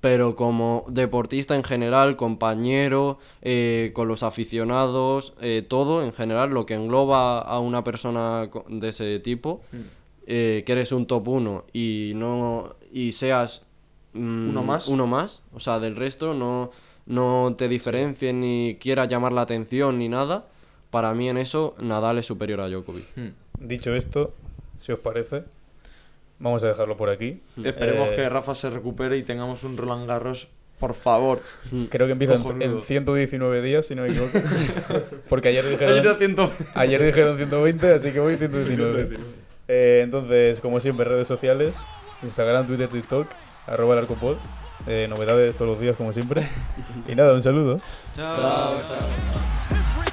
B: Pero como deportista en general, compañero, eh, con los aficionados, eh, todo en general, lo que engloba a una persona co- de ese tipo, eh, que eres un top 1 y no y seas mm,
E: Uno más.
B: uno más, o sea, del resto no, no te diferencies ni quieras llamar la atención ni nada, para mí en eso Nadal es superior a Djokovic.
E: Hmm.
A: Dicho esto, si os parece, vamos a dejarlo por aquí.
E: Esperemos
A: Eh,
E: que Rafa se recupere y tengamos un Roland Garros, por favor.
A: Creo que empieza en, en 119 días, si no me equivoco. *laughs* Porque ayer
E: Ayer
A: dijeron,
E: haciendo-
A: ayer dijeron 120, así que voy 119. Eh, entonces, como siempre, redes sociales, Instagram, Twitter, TikTok, arroba el arcopod. Eh, novedades todos los días, como siempre. *laughs* Y nada, un saludo.
C: Chao.
B: chao.